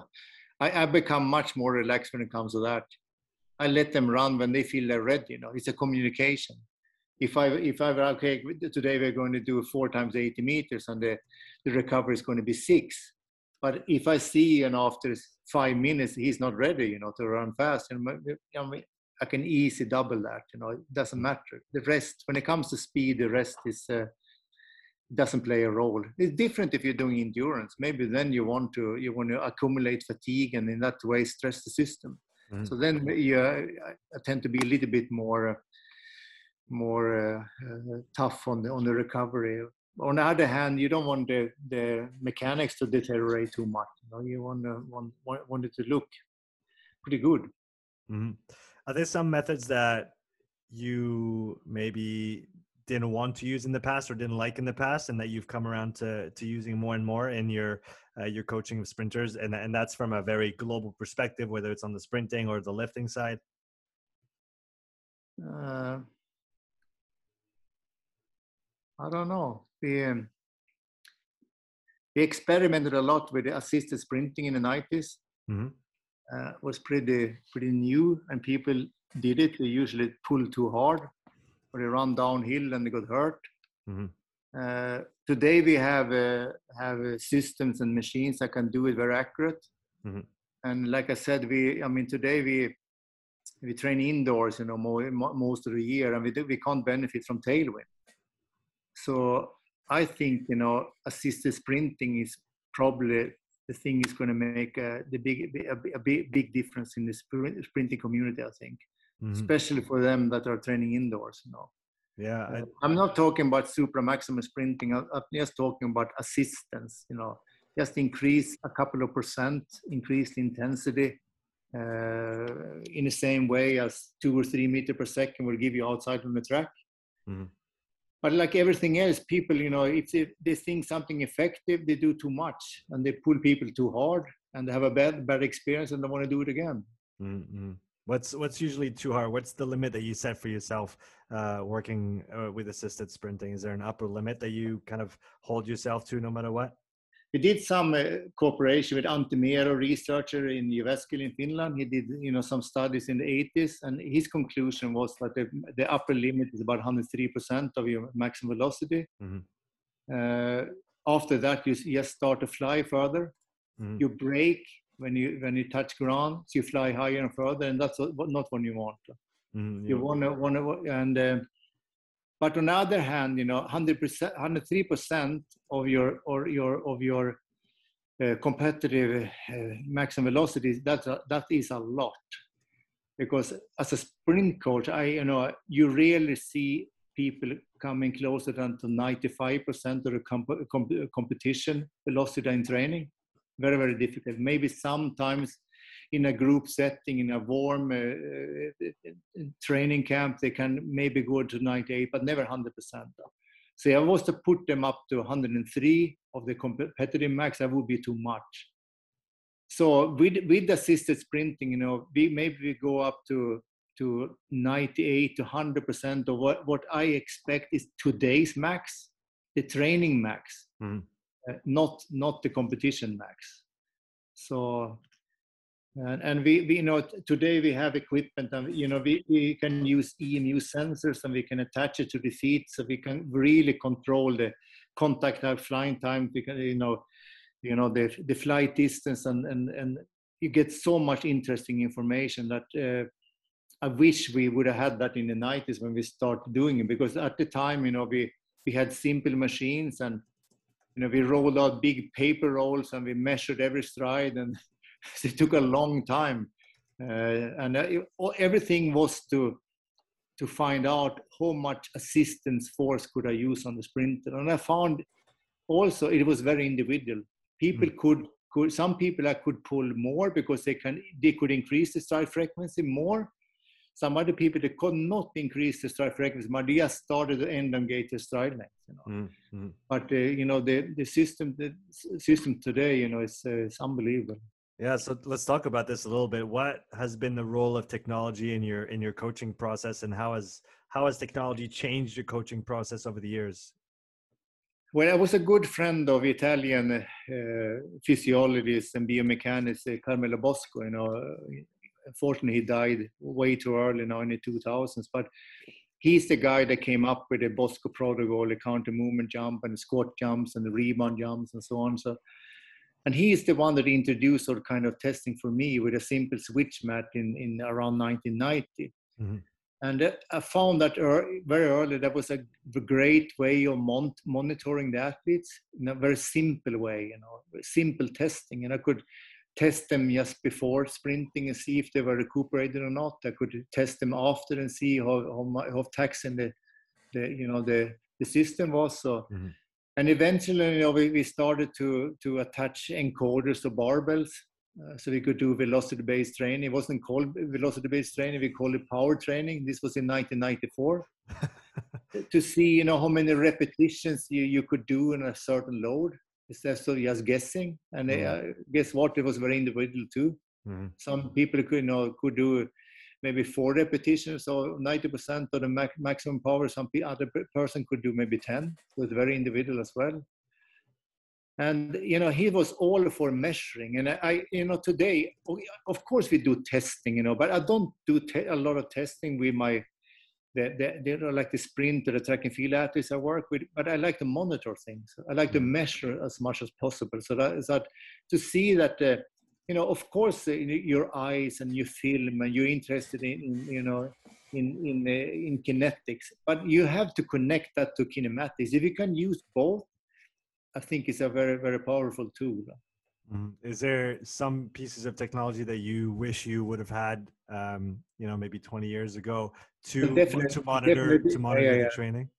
I, I become much more relaxed when it comes to that. I let them run when they feel they're ready. You know, it's a communication. If I if I were okay today we're going to do four times 80 meters and the the recovery is going to be six, but if I see and after five minutes he's not ready, you know, to run fast, and you know, I can easily double that. You know, it doesn't matter. The rest, when it comes to speed, the rest is uh, doesn't play a role. It's different if you're doing endurance. Maybe then you want to you want to accumulate fatigue and in that way stress the system. Mm-hmm. So then yeah, I tend to be a little bit more more uh, uh, tough on the on the recovery. On the other hand, you don't want the, the mechanics to deteriorate too much. You, know? you want, to, want want it to look pretty good. Mm-hmm. Are there some methods that you maybe didn't want to use in the past or didn't like in the past, and that you've come around to to using more and more in your uh, your coaching of sprinters, and and that's from a very global perspective, whether it's on the sprinting or the lifting side. Uh, I don't know. We um, we experimented a lot with assisted sprinting in the 90s. Mm-hmm. Uh, was pretty pretty new, and people did it. They usually pull too hard, or they run downhill and they got hurt. Mm-hmm. Uh, today we have uh, have uh, systems and machines that can do it very accurate. Mm-hmm. And like I said, we I mean today we we train indoors, you know, more, most of the year, and we do, we can't benefit from tailwind. So I think you know assisted sprinting is probably the thing is going to make uh, the big a, a, big big difference in the sprinting community. I think, mm-hmm. especially for them that are training indoors. You know. Yeah, I, am not talking about super maximum sprinting. I'm just talking about assistance. You know, just increase a couple of percent, increase the intensity uh, in the same way as two or three meter per second will give you outside on the track. Mm-hmm. But like everything else, people, you know, if they, they think something effective, they do too much and they pull people too hard and they have a bad bad experience and they want to do it again. Mm-hmm. What's what's usually too hard? What's the limit that you set for yourself uh, working uh, with assisted sprinting? Is there an upper limit that you kind of hold yourself to no matter what? We did some uh, cooperation with Antti Mero, researcher in Jyväskylä in Finland. He did you know some studies in the 80s, and his conclusion was that the, the upper limit is about 103% of your maximum velocity. Mm-hmm. Uh, after that, you just start to fly further. Mm-hmm. You brake when you when you touch ground, so you fly higher and further, and that's not what you want. Mm, you want to want to and. Uh, but on the other hand, you know, 100%, 103% of your or your of your uh, competitive uh, maximum velocities, that's a, that is a lot. Because as a sprint coach, I you know you rarely see people coming closer than to 95% of the comp- comp- competition velocity in training very, very difficult. Maybe sometimes in a group setting, in a warm uh, uh, training camp, they can maybe go to 98, but never 100%. So I was to put them up to 103 of the competitive max, that would be too much. So with, with assisted sprinting, you know, we maybe we go up to to 98 to 100% of what, what I expect is today's max, the training max. Mm. Uh, not not the competition max. So and, and we, we you know today we have equipment and you know we, we can use IMU sensors and we can attach it to the feet so we can really control the contact out flying time. We can you know you know the the flight distance and and and you get so much interesting information that uh, I wish we would have had that in the 90s when we started doing it because at the time you know we we had simple machines and you know, we rolled out big paper rolls and we measured every stride, and it took a long time. Uh, and uh, everything was to to find out how much assistance force could I use on the sprinter. And I found also it was very individual. People mm. could could some people I could pull more because they can they could increase the stride frequency more, some other people they could not increase the stride frequency, but they just started to elongate the stride length. You know. Mm-hmm. But uh, you know the the system the system today, you know, is uh, it's unbelievable. Yeah, so let's talk about this a little bit. What has been the role of technology in your in your coaching process, and how has how has technology changed your coaching process over the years? Well, I was a good friend of Italian uh, physiologist and biomechanist uh, Carmelo Bosco. You know, unfortunately he died way too early now in the 2000s but he's the guy that came up with the bosco protocol the counter movement jump and the squat jumps and the rebound jumps and so on so and he is the one that introduced sort of kind of testing for me with a simple switch mat in, in around 1990 mm-hmm. and uh, i found that very early that was a great way of mon- monitoring the athletes in a very simple way you know simple testing and i could test them just before sprinting and see if they were recuperated or not. I could test them after and see how how, how taxing the, the you know the the system was. So, mm-hmm. And eventually, you know, we, we started to to attach encoders to barbells. Uh, so we could do velocity-based training. It wasn't called velocity-based training; we called it power training. This was in 1994. to see, you know, how many repetitions you, you could do in a certain load instead of just guessing. And mm-hmm. uh, guess what? It was very individual too. Mm-hmm. Some people could, you know, could do maybe four repetitions, or 90% of the max- maximum power. Some other person could do maybe 10. So it's very individual as well. And you know, he was all for measuring. And I, you know, today, of course, we do testing, you know, but I don't do te- a lot of testing with my the, the, like the sprint or the track and field athletes I work with, but I like to monitor things. I like to mm. measure as much as possible. So that is that to see that, uh, you know, of course, uh, your eyes and you film and you're interested in, in you know, in in uh, in kinetics, but you have to connect that to kinematics. If you can use both, I think it's a very very powerful tool. Mm. Is there some pieces of technology that you wish you would have had, um, you know, maybe 20 years ago to to monitor to monitor yeah, yeah, yeah. the training?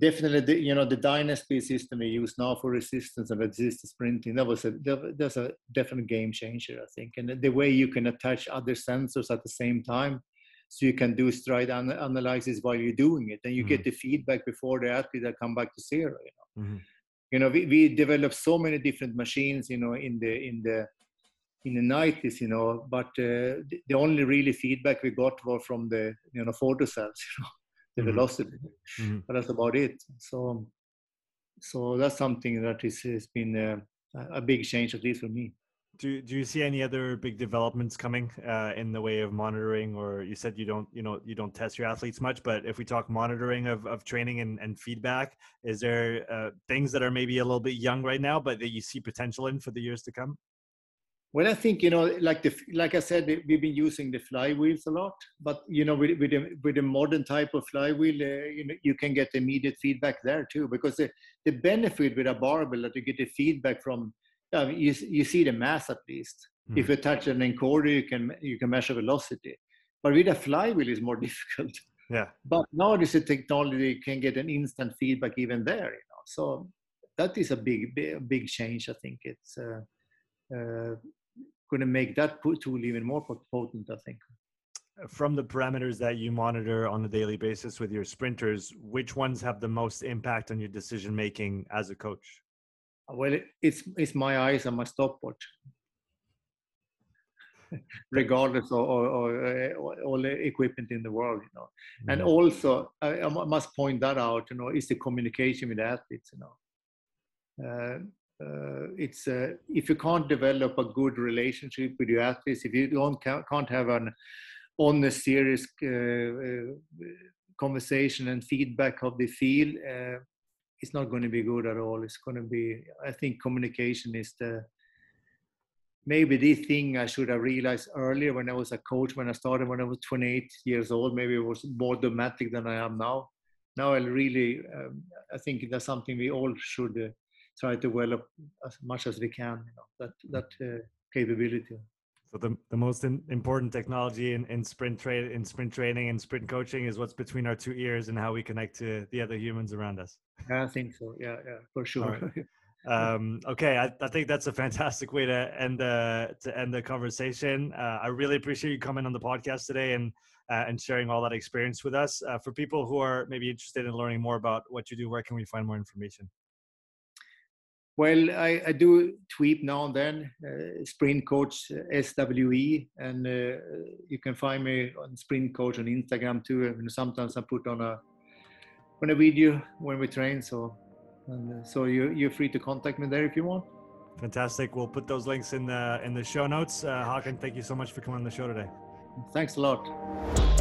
Definitely, the, you know, the Dynasty system we use now for resistance and resistance sprinting that was a that's a definite game changer, I think. And the way you can attach other sensors at the same time, so you can do stride an- analysis while you're doing it, and you mm-hmm. get the feedback before the athlete that come back to zero. You know. Mm-hmm you know we, we developed so many different machines you know in the in the in the 90s you know but uh, the, only really feedback we got was from the you know photo cells you know the mm-hmm. velocity mm-hmm. but that's about it so so that's something that is has been uh, a big change at least for me do do you see any other big developments coming uh, in the way of monitoring or you said you don't you know you don't test your athletes much but if we talk monitoring of, of training and, and feedback is there uh, things that are maybe a little bit young right now but that you see potential in for the years to come well i think you know like the like i said we've been using the flywheels a lot but you know with, with, the, with the modern type of flywheel uh, you know you can get immediate feedback there too because the, the benefit with a barbell that you get the feedback from you, you see the mass at least. Mm. If you touch an encoder, you can you can measure velocity. But with a flywheel, is more difficult. Yeah. But nowadays, the technology can get an instant feedback even there. You know, so that is a big big, big change. I think it's uh, uh, going to make that tool even more potent. I think. From the parameters that you monitor on a daily basis with your sprinters, which ones have the most impact on your decision making as a coach? well, it's it's my eyes and my stopwatch, regardless of, all the equipment in the world, you know. Mm-hmm. And also, I, I, must point that out, you know, is the communication with the athletes, you know. Uh, uh, it's uh, if you can't develop a good relationship with your athletes, if you don't can't have an honest, serious uh, uh, conversation and feedback of the field, uh, it's not going to be good at all. It's going to be, I think communication is the, maybe the thing I should have realized earlier when I was a coach, when I started when I was 28 years old, maybe it was more dramatic than I am now. Now I really, um, I think that's something we all should uh, try to develop as much as we can, you know, that, that uh, capability. So the, the most in, important technology in, in sprint trade in sprint training and sprint coaching is what's between our two ears and how we connect to the other humans around us. I think so. Yeah, yeah, for sure. Um, okay, I, I, think that's a fantastic way to end the to end the conversation. Uh, I really appreciate you coming on the podcast today and uh, and sharing all that experience with us. Uh, for people who are maybe interested in learning more about what you do, where can we find more information? Well, I, I, do tweet now and then, uh, Sprint Coach uh, SWE, and uh, you can find me on Sprint Coach on Instagram too. And sometimes I put on a on a video when we train, so and, uh, so you you're free to contact me there if you want. Fantastic. We'll put those links in the in the show notes. Uh, Håkan, thank you so much for coming on the show today. Thanks a lot.